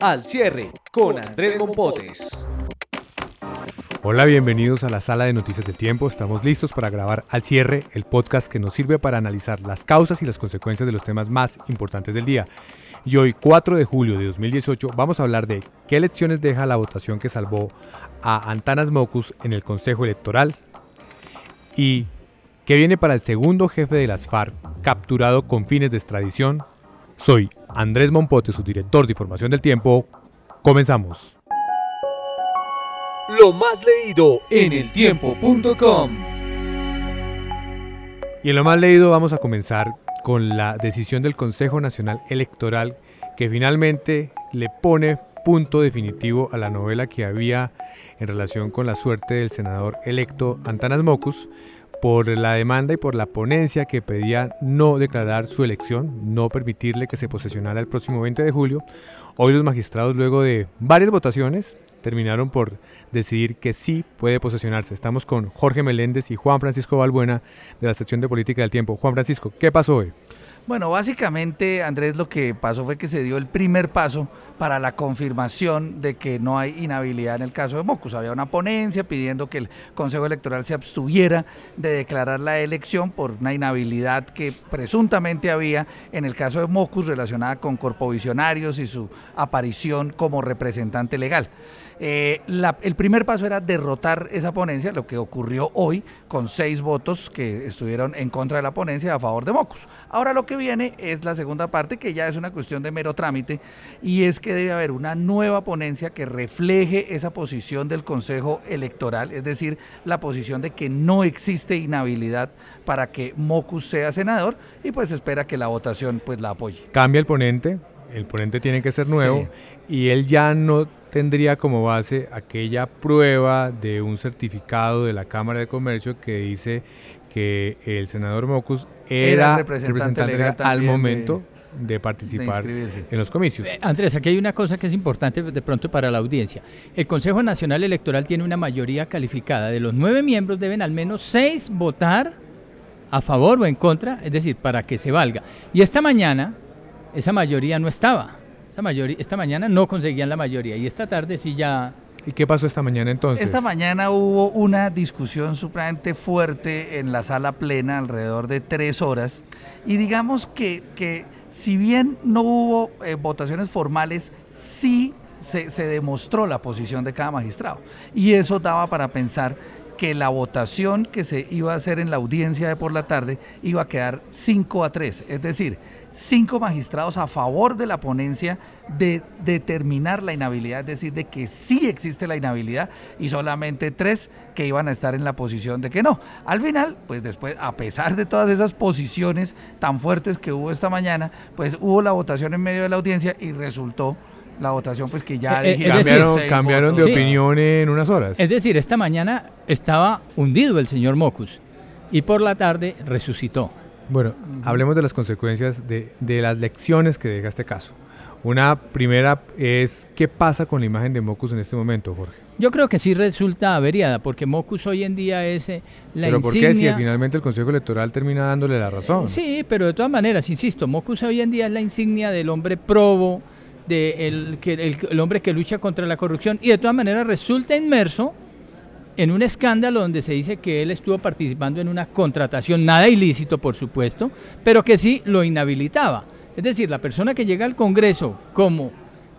Al cierre con Andrés Mompotes. Hola, bienvenidos a la sala de noticias de tiempo. Estamos listos para grabar al cierre el podcast que nos sirve para analizar las causas y las consecuencias de los temas más importantes del día. Y hoy, 4 de julio de 2018, vamos a hablar de qué lecciones deja la votación que salvó a Antanas Mocus en el Consejo Electoral y qué viene para el segundo jefe de las FARC capturado con fines de extradición. Soy Andrés Mompote, su director de Información del Tiempo. Comenzamos. Lo más leído en eltiempo.com. Y en lo más leído vamos a comenzar con la decisión del Consejo Nacional Electoral que finalmente le pone punto definitivo a la novela que había en relación con la suerte del senador electo Antanas Mocus por la demanda y por la ponencia que pedía no declarar su elección, no permitirle que se posesionara el próximo 20 de julio. Hoy los magistrados, luego de varias votaciones, terminaron por decidir que sí puede posesionarse. Estamos con Jorge Meléndez y Juan Francisco Balbuena de la sección de política del tiempo. Juan Francisco, ¿qué pasó hoy? Bueno, básicamente, Andrés, lo que pasó fue que se dio el primer paso para la confirmación de que no hay inhabilidad en el caso de Mocus. Había una ponencia pidiendo que el Consejo Electoral se abstuviera de declarar la elección por una inhabilidad que presuntamente había en el caso de Mocus relacionada con corpovisionarios y su aparición como representante legal. Eh, el primer paso era derrotar esa ponencia, lo que ocurrió hoy con seis votos que estuvieron en contra de la ponencia a favor de Mocus. Ahora lo que viene es la segunda parte, que ya es una cuestión de mero trámite, y es que debe haber una nueva ponencia que refleje esa posición del Consejo Electoral, es decir, la posición de que no existe inhabilidad para que Mocus sea senador, y pues espera que la votación pues la apoye. Cambia el ponente, el ponente tiene que ser nuevo, y él ya no tendría como base aquella prueba de un certificado de la Cámara de Comercio que dice que el senador Mocus era, representante, legal al momento de, participar en los comicios. Eh, Andrés, aquí hay una cosa que es importante de pronto para la audiencia. El Consejo Nacional Electoral tiene una mayoría calificada. De los nueve miembros deben al menos seis votar a favor o en contra, es decir, para que se valga. Y esta mañana esa mayoría no estaba. Esta, mayoría, esta mañana no conseguían la mayoría y esta tarde sí ya... ¿Y qué pasó esta mañana entonces? Esta mañana hubo una discusión supremamente fuerte en la sala plena, alrededor de tres horas, y digamos que, que si bien no hubo eh, votaciones formales, sí se, se demostró la posición de cada magistrado. Y eso daba para pensar que la votación que se iba a hacer en la audiencia de por la tarde iba a quedar 5 a 3, es decir, cinco magistrados a favor de la ponencia de determinar la inhabilidad, es decir, de que sí existe la inhabilidad y solamente tres que iban a estar en la posición de que no. Al final, pues después, a pesar de todas esas posiciones tan fuertes que hubo esta mañana, pues hubo la votación en medio de la audiencia y resultó la votación pues que ya eh, eh, cambiaron, de opinión en unas horas. Es decir, esta mañana estaba hundido el señor Mocus y por la tarde resucitó. Bueno, hablemos de las consecuencias de, las lecciones que deja este caso. Una primera es, ¿qué pasa con la imagen de Mocus en este momento, Jorge? Yo creo que sí resulta averiada, porque Mocus hoy en día es eh, la ¿Pero por qué si finalmente el Consejo Electoral termina dándole la razón? sí, pero de todas maneras, insisto, Mocus hoy en día es la insignia del hombre probo, de el hombre que lucha contra la corrupción, y de todas maneras resulta inmerso en un escándalo donde se dice que él estuvo participando en una contratación, nada ilícito por supuesto, pero que sí lo inhabilitaba. Es decir, la persona que llega al Congreso como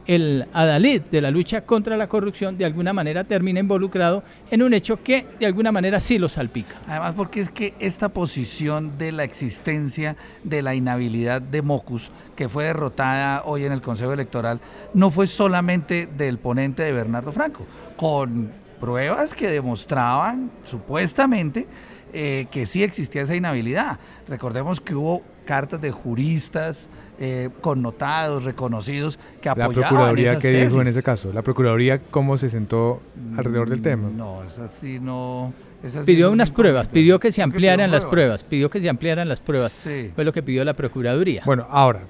el adalid de la lucha contra la corrupción de alguna manera termina involucrado en un hecho que de alguna manera sí lo salpica. Además porque es que esta posición de la existencia de la inhabilidad de Mocus, que fue derrotada hoy en el Consejo Electoral, no fue solamente del ponente de Bernardo Franco, con pruebas que demostraban supuestamente eh, que sí existía esa inhabilidad. Recordemos que hubo cartas de juristas eh, connotados, reconocidos, que La apoyaban Procuraduría, esas ¿qué dijo en ese caso? ¿La Procuraduría cómo se sentó alrededor del tema? No, es así, no. esa Pidió unas un pruebas, pidió que se ampliaran las pruebas, pidió que se ampliaran las pruebas. Sí. Fue lo que pidió la Procuraduría. Bueno, ahora,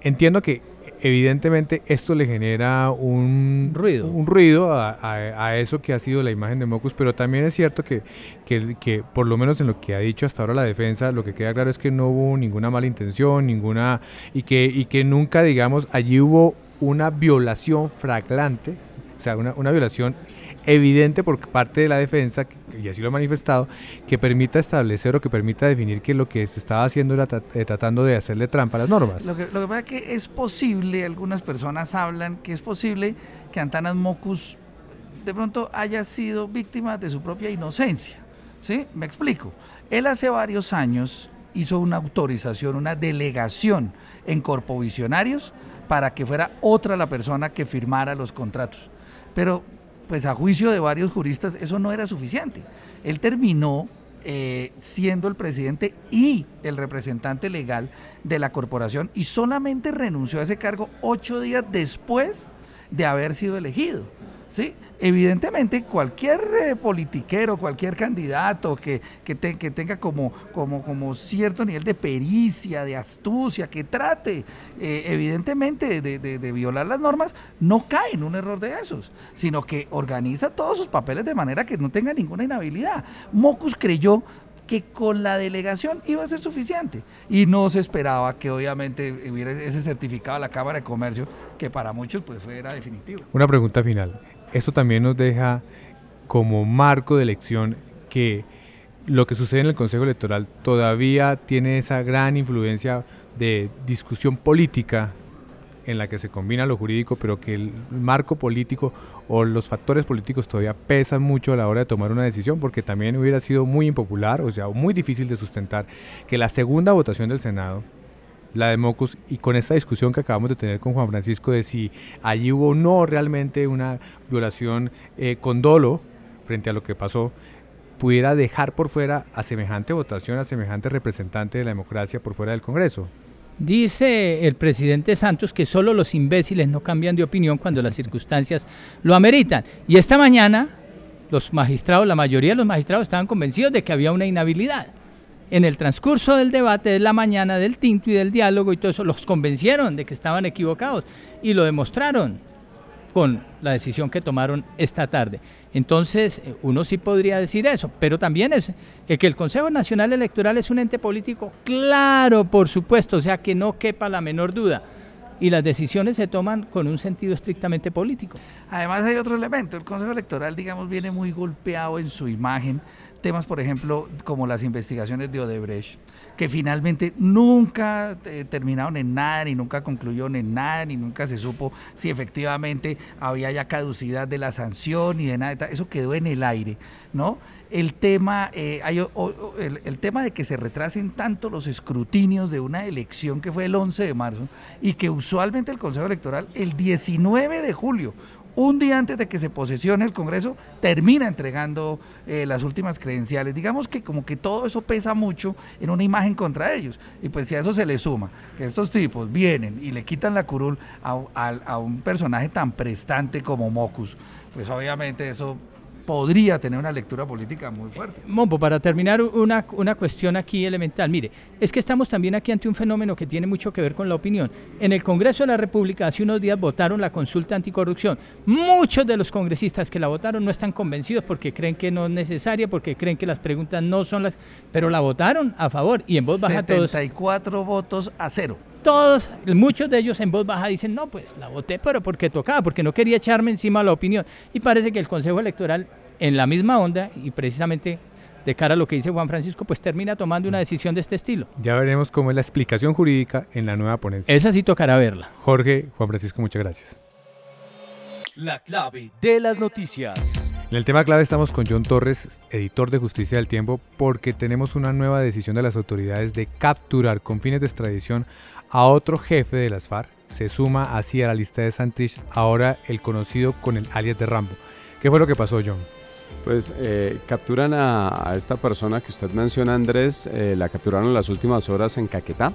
entiendo que evidentemente esto le genera un Ruido. un ruido a, a- a eso que ha sido la imagen de Mocus, pero también es cierto que, que, que por lo menos en lo que ha dicho hasta ahora la defensa, lo que queda claro es que no hubo ninguna mala intención, ninguna, y que, y que nunca, digamos, allí hubo una violación flagrante, o sea, una, una violación evidente por parte de la defensa, y así lo ha manifestado, que permita establecer o que permita definir que lo que se estaba haciendo era eh, tratando de hacerle trampa a las normas. Lo que, lo que pasa es que es posible, algunas personas hablan que es posible que Antanas Mocus de pronto haya sido víctima de su propia inocencia. ¿Sí? Me explico. Él hace varios años hizo una autorización, una delegación en Corpovisionarios para que fuera otra la persona que firmara los contratos. Pero, pues a juicio de varios juristas, eso no era suficiente. Él terminó eh, siendo el presidente y el representante legal de la corporación y solamente renunció a ese cargo ocho días después de haber sido elegido. ¿sí? Evidentemente, cualquier eh, politiquero, cualquier candidato que, que, te- que tenga como, como, como cierto nivel de pericia, de astucia, que trate eh, evidentemente de, violar las normas, no cae en un error de esos, sino que organiza todos sus papeles de manera que no tenga ninguna inhabilidad. Mocus creyó que con la delegación iba a ser suficiente y no se esperaba que obviamente hubiera ese certificado a la Cámara de Comercio que para muchos pues fuera definitivo. Una pregunta final. Esto también nos deja como marco de elección que lo que sucede en el Consejo Electoral todavía tiene esa gran influencia de discusión política en la que se combina lo jurídico, pero que el marco político o los factores políticos todavía pesan mucho a la hora de tomar una decisión, porque también hubiera sido muy impopular, o sea, muy difícil de sustentar que la segunda votación del Senado la de Mocus y con esta discusión que acabamos de tener con Juan Francisco de si allí hubo o no realmente una violación eh, con dolo frente a lo que pasó, pudiera dejar por fuera a semejante votación, a semejante representante de la democracia por fuera del Congreso. Dice el presidente Santos que solo los imbéciles no cambian de opinión cuando las circunstancias lo ameritan. Y esta mañana los magistrados, la mayoría de los magistrados estaban convencidos de que había una inhabilidad. En el transcurso del debate de la mañana, del tinto y del diálogo y todo eso, los convencieron de que estaban equivocados y lo demostraron con la decisión que tomaron esta tarde. Entonces, eh, uno sí podría decir eso, pero también es eh, que el Consejo Nacional Electoral es un ente político, claro, por supuesto, o sea, que no quepa la menor duda. Y las decisiones se toman con un sentido estrictamente político. Además hay otro elemento, el Consejo Electoral, digamos, viene muy golpeado en su imagen. Temas, por ejemplo, como las investigaciones de Odebrecht, que finalmente nunca eh, terminaron en nada, ni nunca concluyeron en nada, ni nunca se supo si efectivamente había ya caducidad de la sanción y de nada. Eso quedó en el aire, ¿no? El tema, eh, hay el, el tema de que se retrasen tanto los escrutinios de una elección que fue el 11 de marzo y que usualmente el Consejo Electoral el 19 de julio, un día antes de que se posesione el Congreso, termina entregando eh, las últimas credenciales. Digamos que como que todo eso pesa mucho en una imagen contra ellos. Y pues si a eso se le suma que estos tipos vienen y le quitan la curul a, a- a un personaje tan prestante como Mocus, pues obviamente eso podría tener una lectura política muy fuerte. Mombo, para terminar, una, una cuestión aquí elemental. Mire, es que estamos también aquí ante un fenómeno que tiene mucho que ver con la opinión. En el Congreso de la República hace unos días votaron la consulta anticorrupción. Muchos de los congresistas que la votaron no están convencidos porque creen que no es necesaria, porque creen que las preguntas no son las... Pero la votaron a favor y en voz baja todos... 74 votos a cero. Todos, muchos de ellos en voz baja dicen, no, pues la voté, pero porque tocaba, porque no quería echarme encima la opinión. Y parece que el Consejo Electoral, en la misma onda, y precisamente de cara a lo que dice Juan Francisco, pues termina tomando una decisión de este estilo. Ya veremos cómo es la explicación jurídica en la nueva ponencia. Esa sí tocará verla. Jorge, Juan Francisco, muchas gracias. La clave de las noticias. En el tema clave estamos con John Torres, editor de Justicia del Tiempo, porque tenemos una nueva decisión de las autoridades de capturar con fines de extradición a otro jefe de las FARC. Se suma así a la lista de Santrich, ahora el conocido con el alias de Rambo. ¿Qué fue lo que pasó, John? Pues eh, capturan a, esta persona que usted menciona, Andrés, eh, la capturaron en las últimas horas en Caquetá.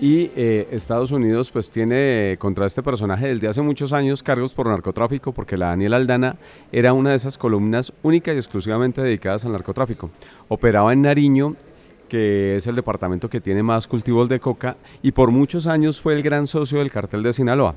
Y eh, Estados Unidos pues tiene contra este personaje desde hace muchos años cargos por narcotráfico porque la Daniela Aldana era una de esas columnas únicas y exclusivamente dedicadas al narcotráfico. Operaba en Nariño que es el departamento que tiene más cultivos de coca y por muchos años fue el gran socio del cartel de Sinaloa.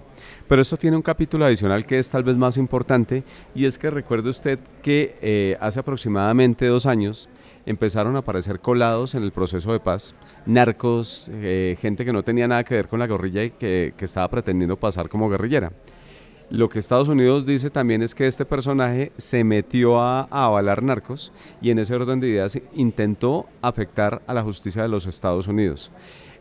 Pero esto tiene un capítulo adicional que es tal vez más importante y es que recuerde usted que eh, hace aproximadamente dos años empezaron a aparecer colados en el proceso de paz, narcos, eh, gente que no tenía nada que ver con la guerrilla y que, que estaba pretendiendo pasar como guerrillera. Lo que Estados Unidos dice también es que este personaje se metió a, avalar narcos y en ese orden de ideas intentó afectar a la justicia de los Estados Unidos.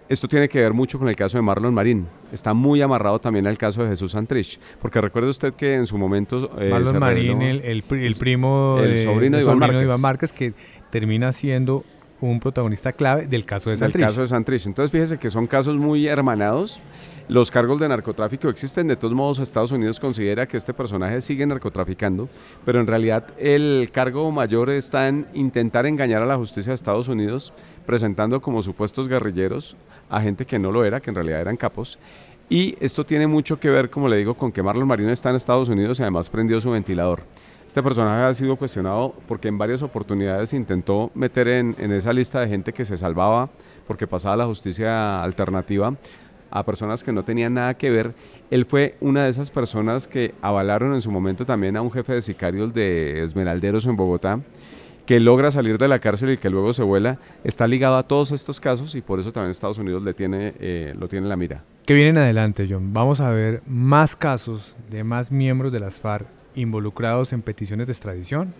Esto tiene que ver mucho con el caso de Marlon Marín. Está muy amarrado también al caso de Jesús Santrich. Porque recuerde usted que en su momento. Eh, Marlon Marín, el, primo, el sobrino, de, Iván Márquez, que termina siendo un protagonista clave del caso de Santrich. Del caso de Santrich. Entonces, fíjese que son casos muy hermanados. Los cargos de narcotráfico existen. De todos modos, Estados Unidos considera que este personaje sigue narcotraficando, pero en realidad el cargo mayor está en intentar engañar a la justicia de Estados Unidos, presentando como supuestos guerrilleros a gente que no lo era, que en realidad eran capos. Y esto tiene mucho que ver, como le digo, con que Marlon Marino está en Estados Unidos y además prendió su ventilador. Este personaje ha sido cuestionado porque en varias oportunidades intentó meter en, esa lista de gente que se salvaba porque pasaba la justicia alternativa a personas que no tenían nada que ver. Él fue una de esas personas que avalaron en su momento también a un jefe de sicarios de Esmeralderos en Bogotá, que logra salir de la cárcel y que luego se vuela. Está ligado a todos estos casos y por eso también Estados Unidos le tiene, eh, lo tiene en la mira. ¿Qué viene en adelante, John? Vamos a ver más casos de más miembros de las FARC involucrados en peticiones de extradición?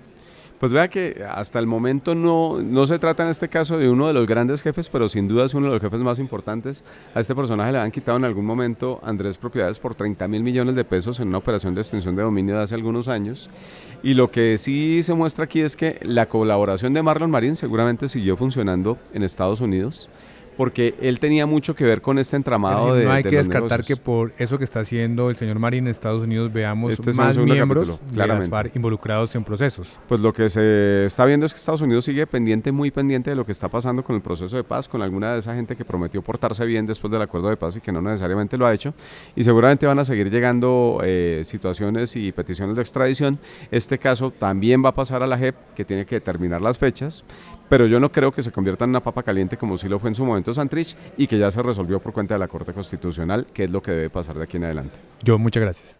Pues vea que hasta el momento no, no se trata en este caso de uno de los grandes jefes, pero sin duda es uno de los jefes más importantes. A este personaje le han quitado en algún momento Andrés propiedades por 30 mil millones de pesos en una operación de extensión de dominio de hace algunos años. Y lo que sí se muestra aquí es que la colaboración de Marlon Marín seguramente siguió funcionando en Estados Unidos porque él tenía mucho que ver con este entramado de No hay que descartar que por eso que está haciendo el señor Marín en Estados Unidos veamos este más miembros de las FARC involucrados en procesos. Pues lo que se está viendo es que Estados Unidos sigue pendiente, muy pendiente de lo que está pasando con el proceso de paz, con alguna de esa gente que prometió portarse bien después del acuerdo de paz y que no necesariamente lo ha hecho. Y seguramente van a seguir llegando eh, situaciones y peticiones de extradición. Este caso también va a pasar a la JEP, que tiene que determinar las fechas, pero yo no creo que se convierta en una papa caliente como sí lo fue en su momento Santrich y que ya se resolvió por cuenta de la Corte Constitucional, que es lo que debe pasar de aquí en adelante. Yo, muchas gracias.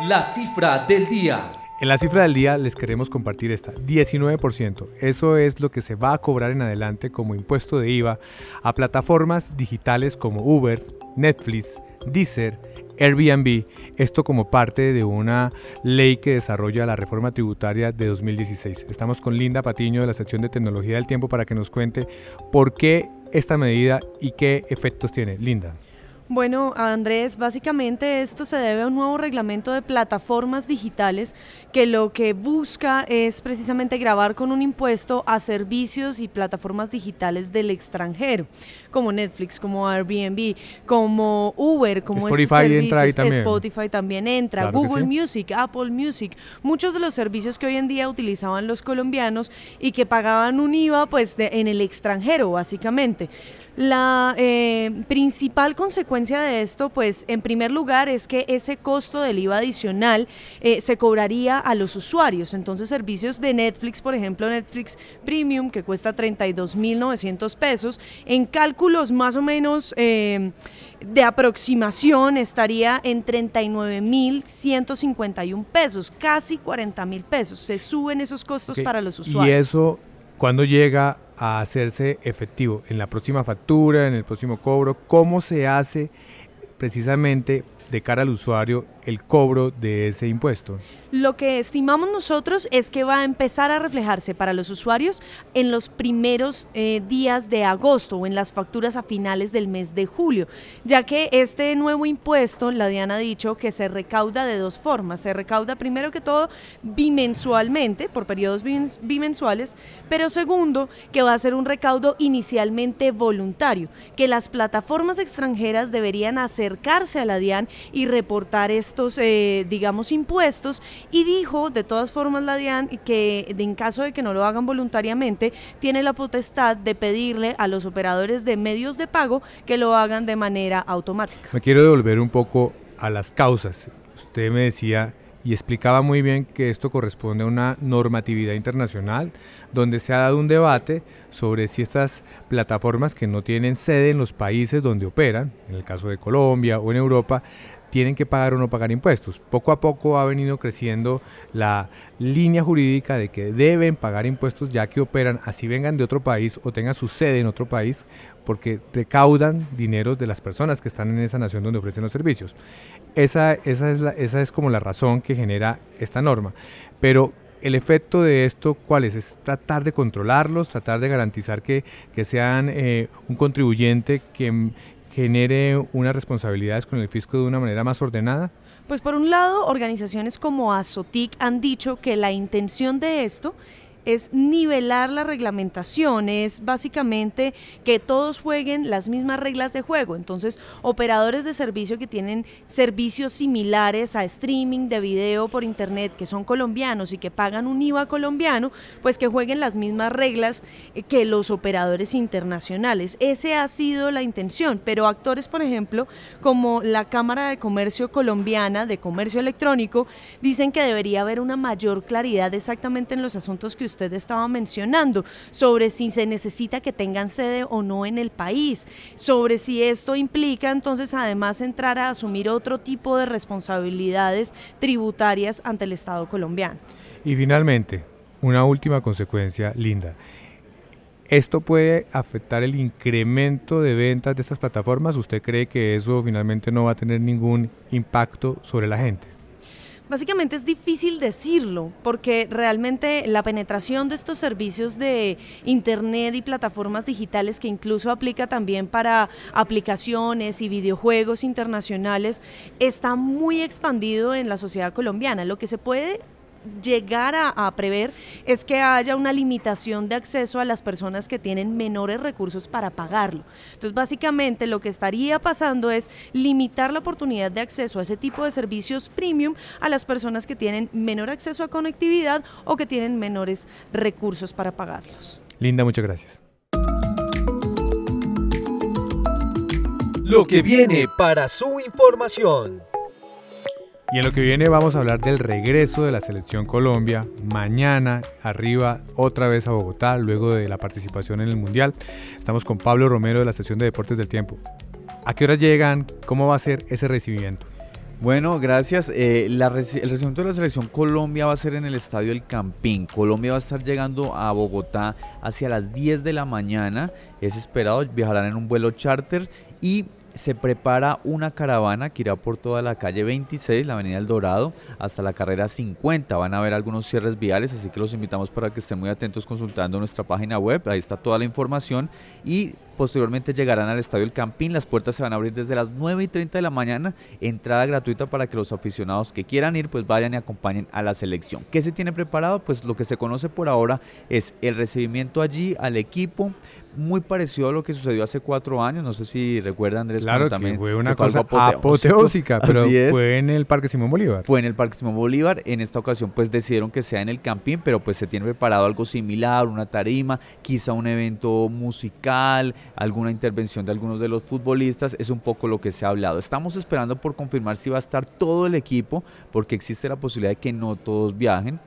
La cifra del día. En la cifra del día les queremos compartir esta, 19%. Eso es lo que se va a cobrar en adelante como impuesto de IVA a plataformas digitales como Uber, Netflix, Deezer, Airbnb, esto como parte de una ley que desarrolla la reforma tributaria de 2016. Estamos con Linda Patiño de la sección de tecnología del tiempo para que nos cuente por qué esta medida y qué efectos tiene. Linda. Bueno, Andrés, básicamente esto se debe a un nuevo reglamento de plataformas digitales que lo que busca es precisamente grabar con un impuesto a servicios y plataformas digitales del extranjero, como Netflix, como Airbnb, como Uber, como Spotify entra ahí también. Spotify también entra, Google Music, Apple Music, muchos de los servicios que hoy en día utilizaban los colombianos y que pagaban un IVA pues en el extranjero, básicamente. La eh, principal consecuencia de esto, pues en primer lugar, es que ese costo del IVA adicional eh, se cobraría a los usuarios. Entonces, servicios de Netflix, por ejemplo, Netflix Premium, que cuesta 32.900 pesos, en cálculos más o menos eh, de aproximación estaría en 39.151 pesos, casi 40.000 pesos. Se suben esos costos para los usuarios. Y eso, cuando llega a hacerse efectivo en la próxima factura, en el próximo cobro, cómo se hace precisamente de cara al usuario el cobro de ese impuesto? Lo que estimamos nosotros es que va a empezar a reflejarse para los usuarios en los primeros eh, días de agosto o en las facturas a finales del mes de julio, ya que este nuevo impuesto, la Diana ha dicho que se recauda de dos formas. Se recauda primero que todo bimensualmente, por periodos bimensuales, pero segundo, que va a ser un recaudo inicialmente voluntario, que las plataformas extranjeras deberían acercarse a la DIAN y reportar estos, eh, digamos, impuestos. Y dijo, de todas formas, la DIAN, que en caso de que no lo hagan voluntariamente, tiene la potestad de pedirle a los operadores de medios de pago que lo hagan de manera automática. Me quiero devolver un poco a las causas. Usted me decía y explicaba muy bien que esto corresponde a una normatividad internacional donde se ha dado un debate sobre si estas plataformas que no tienen sede en los países donde operan, en el caso de Colombia o en Europa, tienen que pagar o no pagar impuestos. Poco a poco ha venido creciendo la línea jurídica de que deben pagar impuestos ya que operan, así vengan de otro país o tengan su sede en otro país, porque recaudan dinero de las personas que están en esa nación donde ofrecen los servicios. Esa, esa, es, la, esa es como la razón que genera esta norma. Pero el efecto de esto, ¿cuál es? Es tratar de controlarlos, tratar de garantizar que, que sean eh, un contribuyente que, genere unas responsabilidades con el fisco de una manera más ordenada? Pues por un lado, organizaciones como ASOTIC han dicho que la intención de esto es nivelar la reglamentación, es básicamente que todos jueguen las mismas reglas de juego. Entonces, operadores de servicio que tienen servicios similares a streaming de video por internet, que son colombianos y que pagan un IVA colombiano, pues que jueguen las mismas reglas eh, que los operadores internacionales. Ese ha sido la intención, pero actores, por ejemplo, como la Cámara de Comercio Colombiana de Comercio Electrónico, dicen que debería haber una mayor claridad exactamente en los asuntos que usted estaba mencionando, sobre si se necesita que tengan sede o no en el país, sobre si esto implica entonces además entrar a asumir otro tipo de responsabilidades tributarias ante el Estado colombiano. Y finalmente, una última consecuencia, Linda. ¿Esto puede afectar el incremento de ventas de estas plataformas? ¿Usted cree que eso finalmente no va a tener ningún impacto sobre la gente? Básicamente es difícil decirlo porque realmente la penetración de estos servicios de Internet y plataformas digitales que incluso aplica también para aplicaciones y videojuegos internacionales está muy expandido en la sociedad colombiana. Lo que se puede llegar a, prever es que haya una limitación de acceso a las personas que tienen menores recursos para pagarlo. Entonces, básicamente lo que estaría pasando es limitar la oportunidad de acceso a ese tipo de servicios premium a las personas que tienen menor acceso a conectividad o que tienen menores recursos para pagarlos. Linda, muchas gracias. Lo que viene para su información. Y en lo que viene vamos a hablar del regreso de la selección Colombia. Mañana arriba otra vez a Bogotá, luego de la participación en el Mundial. Estamos con Pablo Romero de la sección de Deportes del Tiempo. ¿A qué horas llegan? ¿Cómo va a ser ese recibimiento? Bueno, gracias. Eh, el recibimiento de la selección Colombia va a ser en el estadio El Campín. Colombia va a estar llegando a Bogotá hacia las 10 de la mañana. Es esperado, viajarán en un vuelo charter y se prepara una caravana que irá por toda la calle 26, la avenida El Dorado, hasta la carrera 50. Van a haber algunos cierres viales, así que los invitamos para que estén muy atentos consultando nuestra página web. Ahí está toda la información. Y Posteriormente llegarán al Estadio El Campín. Las puertas se van a abrir desde las 9 y 30 de la mañana. Entrada gratuita para que los aficionados que quieran ir pues vayan y acompañen a la selección. ¿Qué se tiene preparado? Pues lo que se conoce por ahora es el recibimiento allí al equipo. Muy parecido a lo que sucedió hace cuatro años. No sé si recuerda Andrés. Claro, también fue una cosa apoteósica, pero fue en el Parque Simón Bolívar. Fue en el Parque Simón Bolívar. En esta ocasión pues decidieron que sea en el Campín, pero pues se tiene preparado algo similar, una tarima, quizá un evento musical, alguna intervención de algunos de los futbolistas, es un poco lo que se ha hablado. Estamos esperando por confirmar si va a estar todo el equipo, porque existe la posibilidad de que no todos viajen.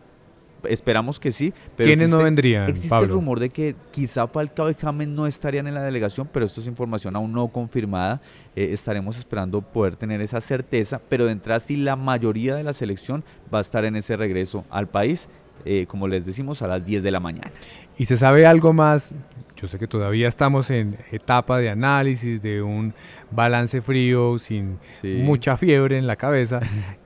Esperamos que sí. Pero ¿Quiénes no vendrían? Existe el rumor de que quizá Falcao y James no estarían en la delegación, pero esto es información aún no confirmada. Eh, estaremos esperando poder tener esa certeza, pero de entrada sí la mayoría de la selección va a estar en ese regreso al país, eh, como les decimos, a las 10 de la mañana. ¿Y se sabe algo más? Yo sé que todavía estamos en etapa de análisis, de un balance frío, sin mucha fiebre en la cabeza,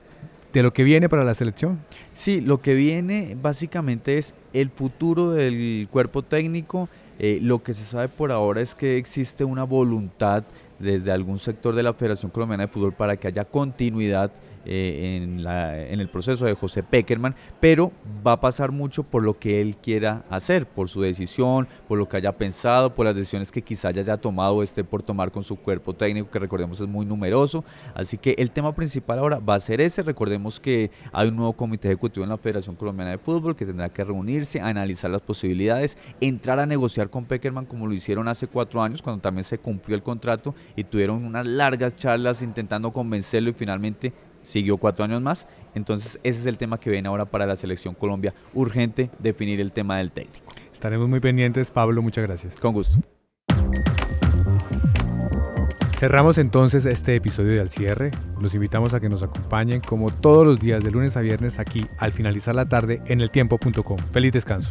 de lo que viene para la selección. Sí, lo que viene básicamente es el futuro del cuerpo técnico. Eh, lo que se sabe por ahora es que existe una voluntad desde algún sector de la Federación Colombiana de Fútbol para que haya continuidad eh, en, el proceso de José Peckerman, pero va a pasar mucho por lo que él quiera hacer, por su decisión, por lo que haya pensado, por las decisiones que quizá ya haya tomado este por tomar con su cuerpo técnico, que recordemos es muy numeroso. Así que el tema principal ahora va a ser ese. Recordemos que hay un nuevo comité ejecutivo en la Federación Colombiana de Fútbol que tendrá que reunirse, analizar las posibilidades, entrar a negociar con Peckerman como lo hicieron hace cuatro años, cuando también se cumplió el contrato y tuvieron unas largas charlas intentando convencerlo y finalmente siguió cuatro años más. Entonces ese es el tema que viene ahora para la selección Colombia. Urgente definir el tema del técnico. Estaremos muy pendientes, Pablo, muchas gracias. Con gusto. Cerramos entonces este episodio de Al Cierre. Los invitamos a que nos acompañen como todos los días de lunes a viernes aquí al finalizar la tarde en eltiempo.com. Feliz descanso.